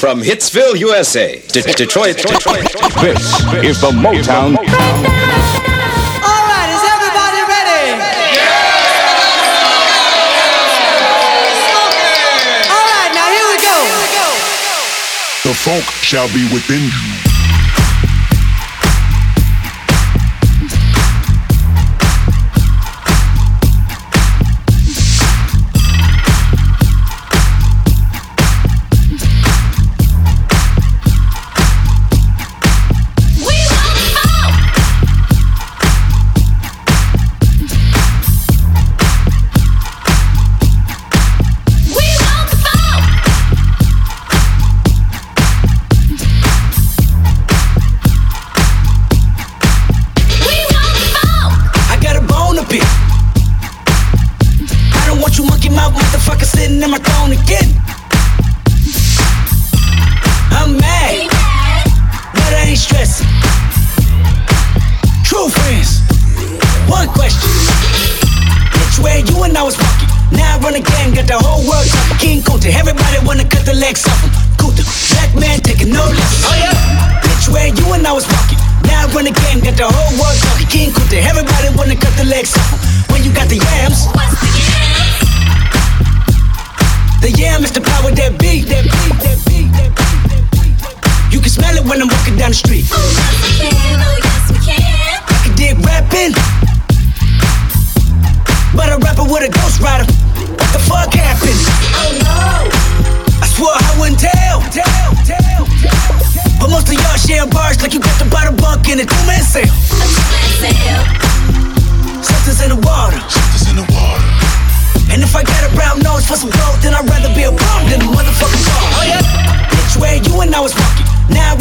From Hitsville, USA, to Detroit, Detroit. This is the Motown. All right, is everybody ready? Yeah! All right, now here we go. The funk shall be within you.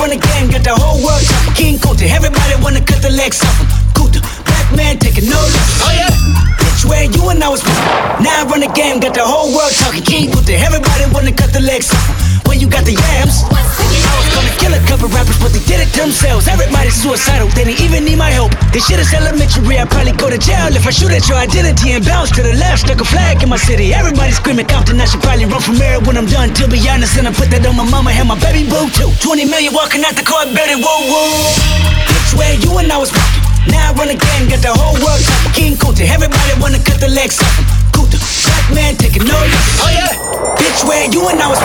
Run again, got the whole world talking. King Kunta, everybody wanna cut the legs off him. Kunta, black man taking no less. Oh yeah. Which way you and I was? Now I run again, got the whole world talking. King Kunta, everybody wanna cut the legs off him. When you got the yams. I was gonna kill a couple rappers, but they did it themselves. Everybody's suicidal, they didn't even need my help. This shit is elementary, I'd probably go to jail if I shoot at your identity and bounce to the left. Stuck a flag in my city. Everybody screaming Compton, I should probably run from here when I'm done. To be honest, and I put that on my mama and my baby boo too. 20 million walking out the car, better whoa whoa. Which way you and I was walking? Now I run again, got the whole world talking. King Kunta, everybody wanna cut the legs off him. Kunta, black man taking no less. Oh yeah. Bitch, where you and I was?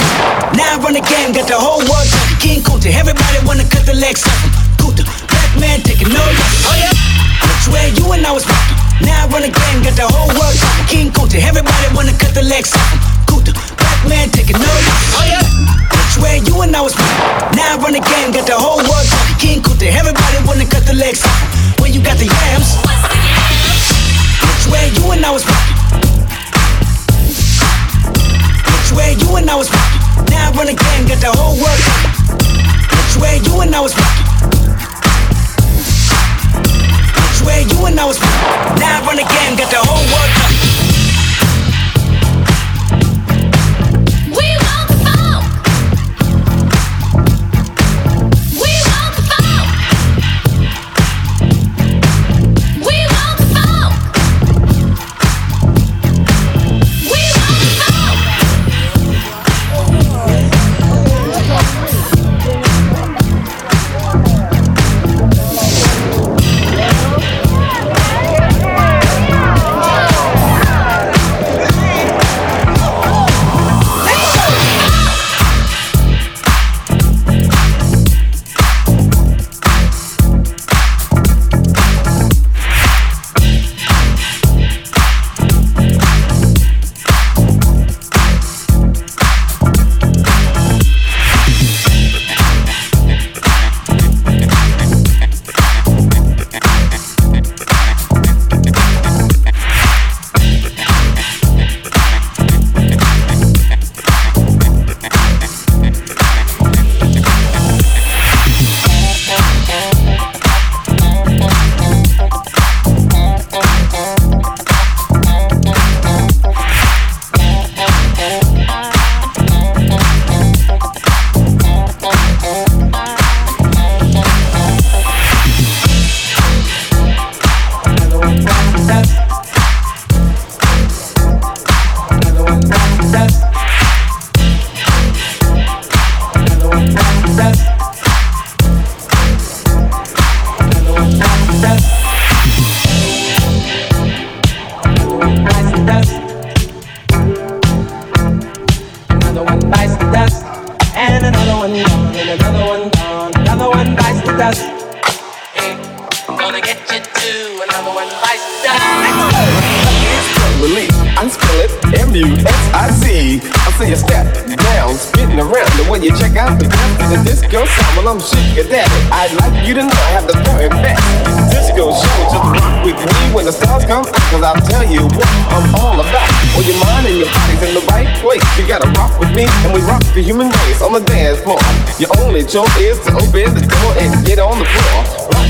Now I run again, got the whole world talking. King Kunta, everybody wanna cut the legs off him. Kunta, black man taking no less. Oh yeah. Which way you and I was? Now I run again, got the whole world talking. King Kunta, everybody wanna cut the legs off him. Kunta, black man taking no less. Oh yeah. Way you and I was? Now I run again, got the whole world talking. King Kunta, everybody wanna cut the legs off him. When you got the yams, the which way you and I was way you and I was walking? Now run again, got the whole world. Which way you and I was walking? Which way you and I was walking? Now run again, got the whole world talking.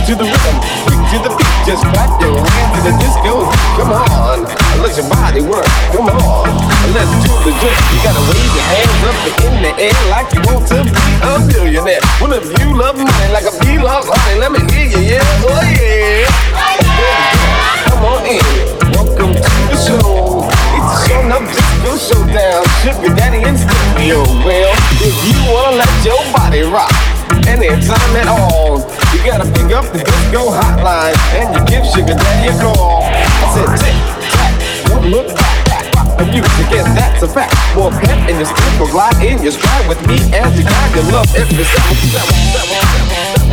To the rhythm, quick to the beat, just clap your hands to the disco. Come on, let your body work. Come on, let's do the joint. You gotta wave your hands up in the air like you want to be a billionaire. Well, if you love money like a bee loves honey, let me hear you, yeah, oh yeah. Come on in, welcome to the show. It's a show, no disco showdown. Sugar daddy in studio. Well, if you wanna let your body rock. Anytime at all, you gotta pick up the disco hotline and you give Sugar Daddy a call. I said tick tack, don't look back. The music, and that's a fact. More pep in your step, glide in your stride with me as you guide your love every step.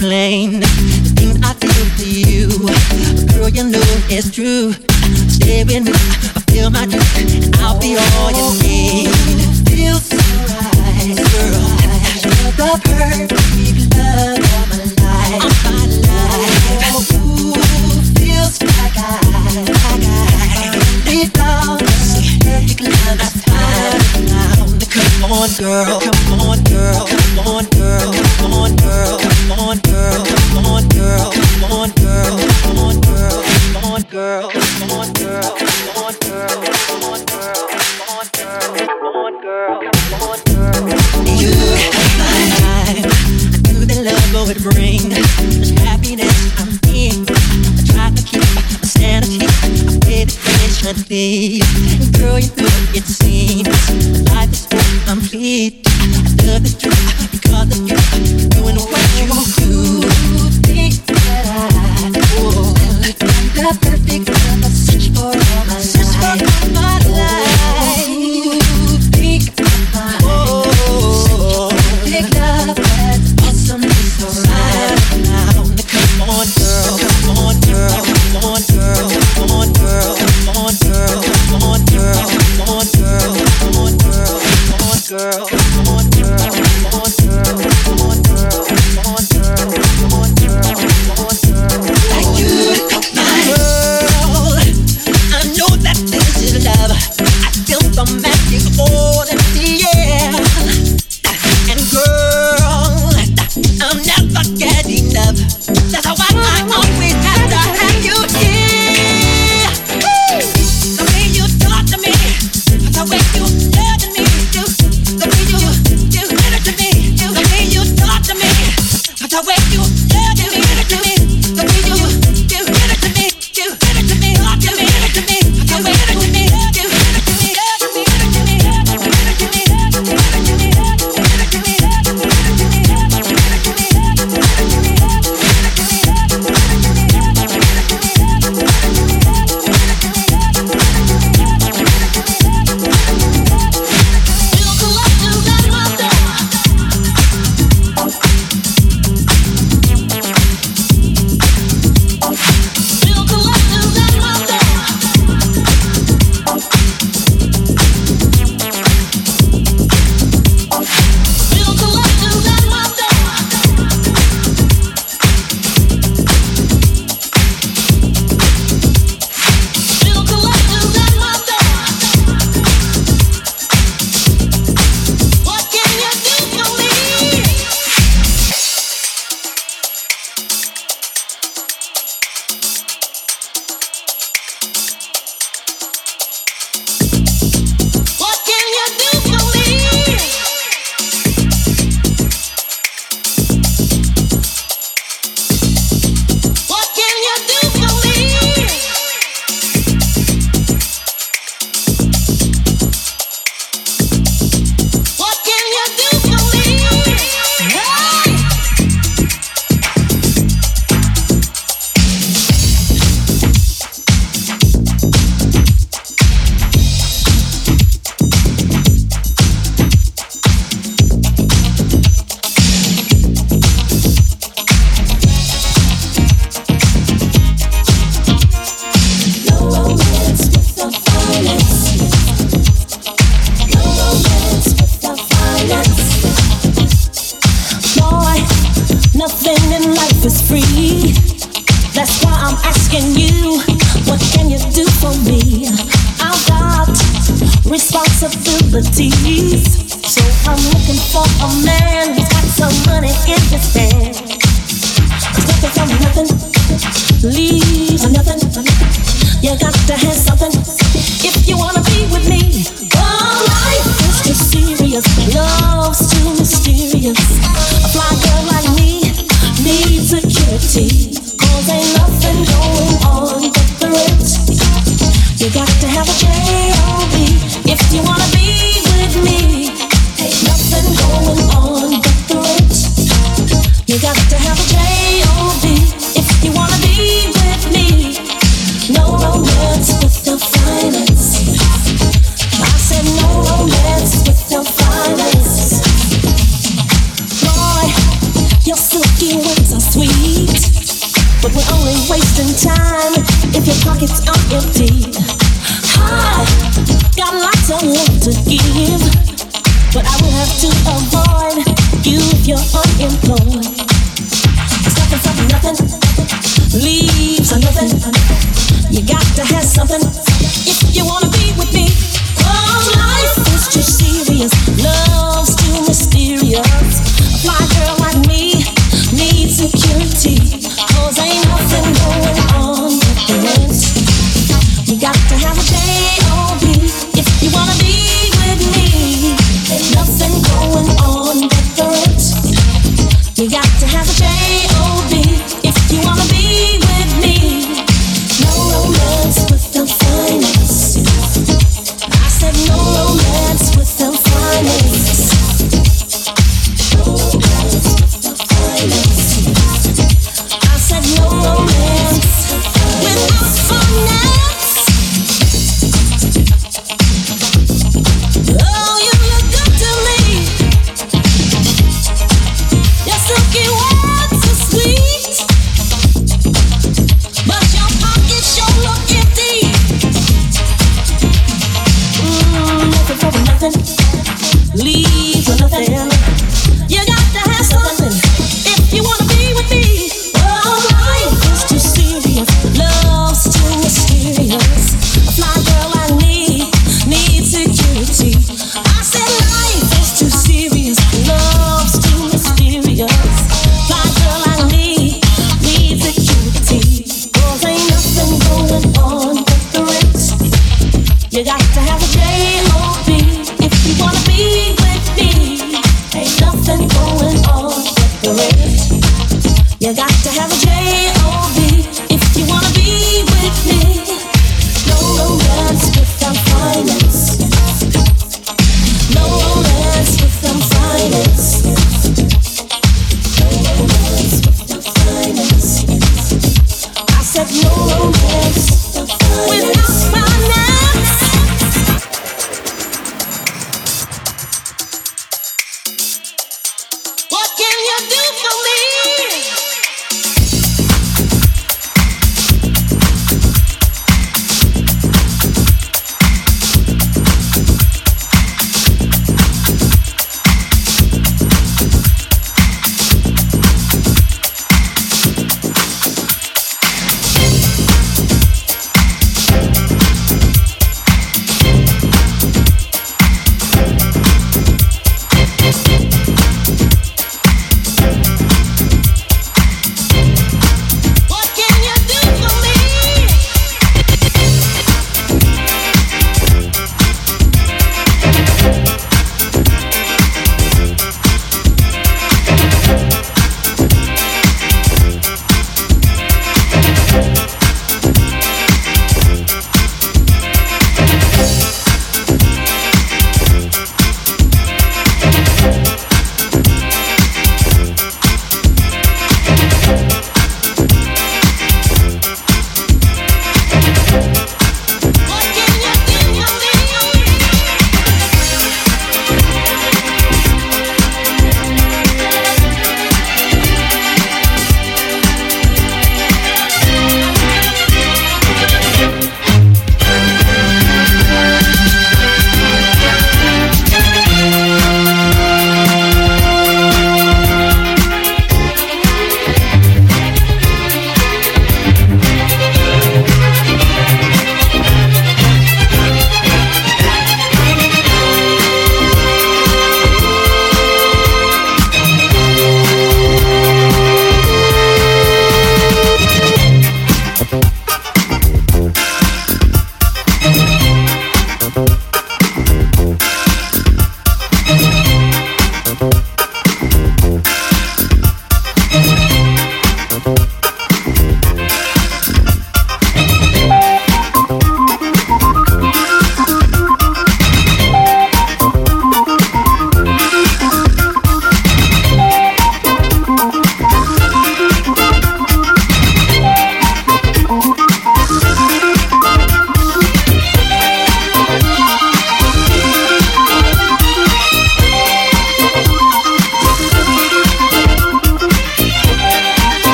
Cannot explain the things I feel for you. Girl, you know it's true. Stay with me, I feel my truth, and I'll be all you need. Feels so right, girl. You're the perfect love of my life. Ooh, feels like I, like I need love. Come on, girl. Come on, girl. Come on, girl. Come on, girl. Come on, girl. Come on, girl. Come on, girl. Come on, girl. Come on, girl. Come on, girl. Come on, my life. I knew that love would bring this happiness I'm in. I tried to keep my sanity. I waited patiently. free. That's why I'm asking you, what can you do for me? I've got responsibilities. So I'm looking for a man who's got some money in his hand. Cause nothing from nothing leaves nothing. You got to have something if you wanna. Cause ain't nothing going on but the ritz. You got to have a change.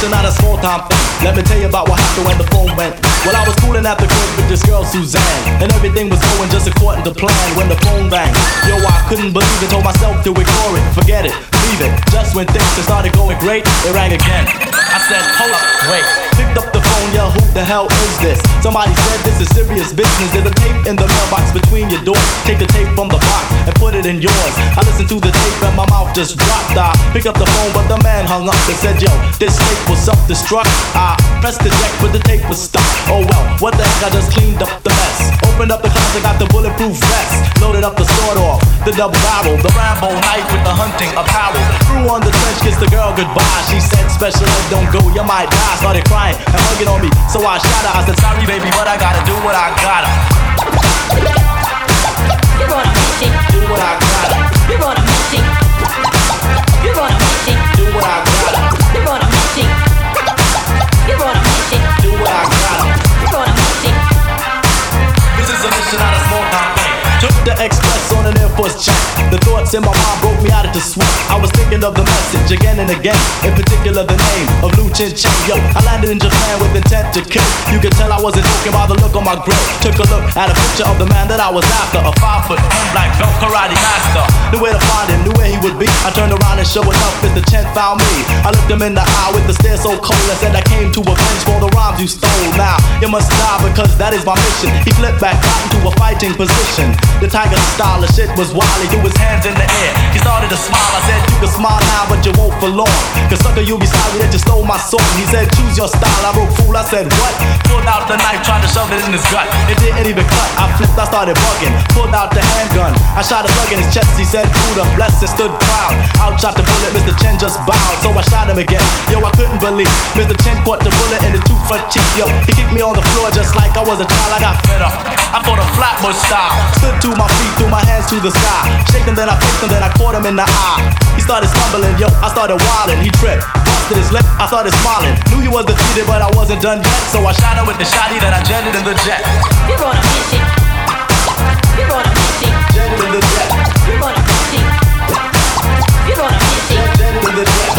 This is a small town thing. Let me tell you about what happened when the phone went. Well, I was cooling at the crib with this girl Suzanne, and everything was going just according to plan when the phone rang. Yo, I couldn't believe it. Told myself to ignore it, forget it, leave it. Just when things started going great, it rang again. I said, hold up, wait. Picked up the yo, who the hell is this? Somebody said this is serious business. There's a tape in the mailbox between your doors. Take the tape from the box and put it in yours. I listened to the tape and my mouth just dropped. I picked up the phone, but the man hung up and said, Yo, this tape was self-destruct. I pressed the deck, but the tape was stuck. Oh well, what the heck? I just cleaned up the mess. Opened up the closet, got the bulletproof vest. Loaded up the sword off, the double barrel, the Rambo knife with the hunting apparel. Threw on the trench, kissed the girl goodbye. She said, Special ed, don't go, you might die. Started crying and hugging on me, so I shot her. I said, Sorry, baby, but I gotta do what I gotta. You're on a mission. Do what I gotta. You're on a mission. You're on a mission. Do what I gotta. You're on a. You're on a mission. Do what I gotta. You're on a mission. This is a mission out of small the express on an Air Force jet. The thoughts in my mind broke me out into sweat. I was thinking of the message again and again. In particular, the name of Lu Chin Chen. Yo, I landed in Japan with intent to kill. You could tell I wasn't joking by the look on my grill. Took a look at a picture of the man that I was after. A five foot ten black belt karate master. Knew where to find him, knew where he would be. I turned around and sure enough, Mr. Chen found me. I looked him in the eye with the stare so cold. I said I came to avenge for the rhymes you stole. Now you must die because that is my mission. He flipped back out into a fighting position. The tiger style of shit was wild. He threw his hands in the air. He started to smile. I said you can smile now, but you won't for long. Cause sucker, you'll be sorry that you stole my song. He said choose your style. I wrote fool. I said what? Pulled out the knife, tried to shove it in his gut. It didn't even cut. I flipped. I started bugging. Pulled out the handgun. I shot a slug in his chest. He said Buddha bless and stood proud. Out shot the bullet. Mr. Chen just bowed. So I shot him again. Yo, I couldn't believe. Mr. Chen caught the bullet in his two front cheek. Yo, he kicked me on the floor just like I was a child. I got fed up. I fought a flatbush style. Stood to my feet, threw my hands to the sky. Shaking, then I faced him, then I caught him in the eye. He started stumbling, yo, I started wilding. He tripped, busted his lip, I started smiling. Knew he was defeated, but I wasn't done yet. So I shot him with the shotty, that I jetted in the jet. You're on a mission. You're on a mission. Jetted in the jet. You're on a mission. You're on a mission. Jetted in the jet.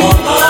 我们。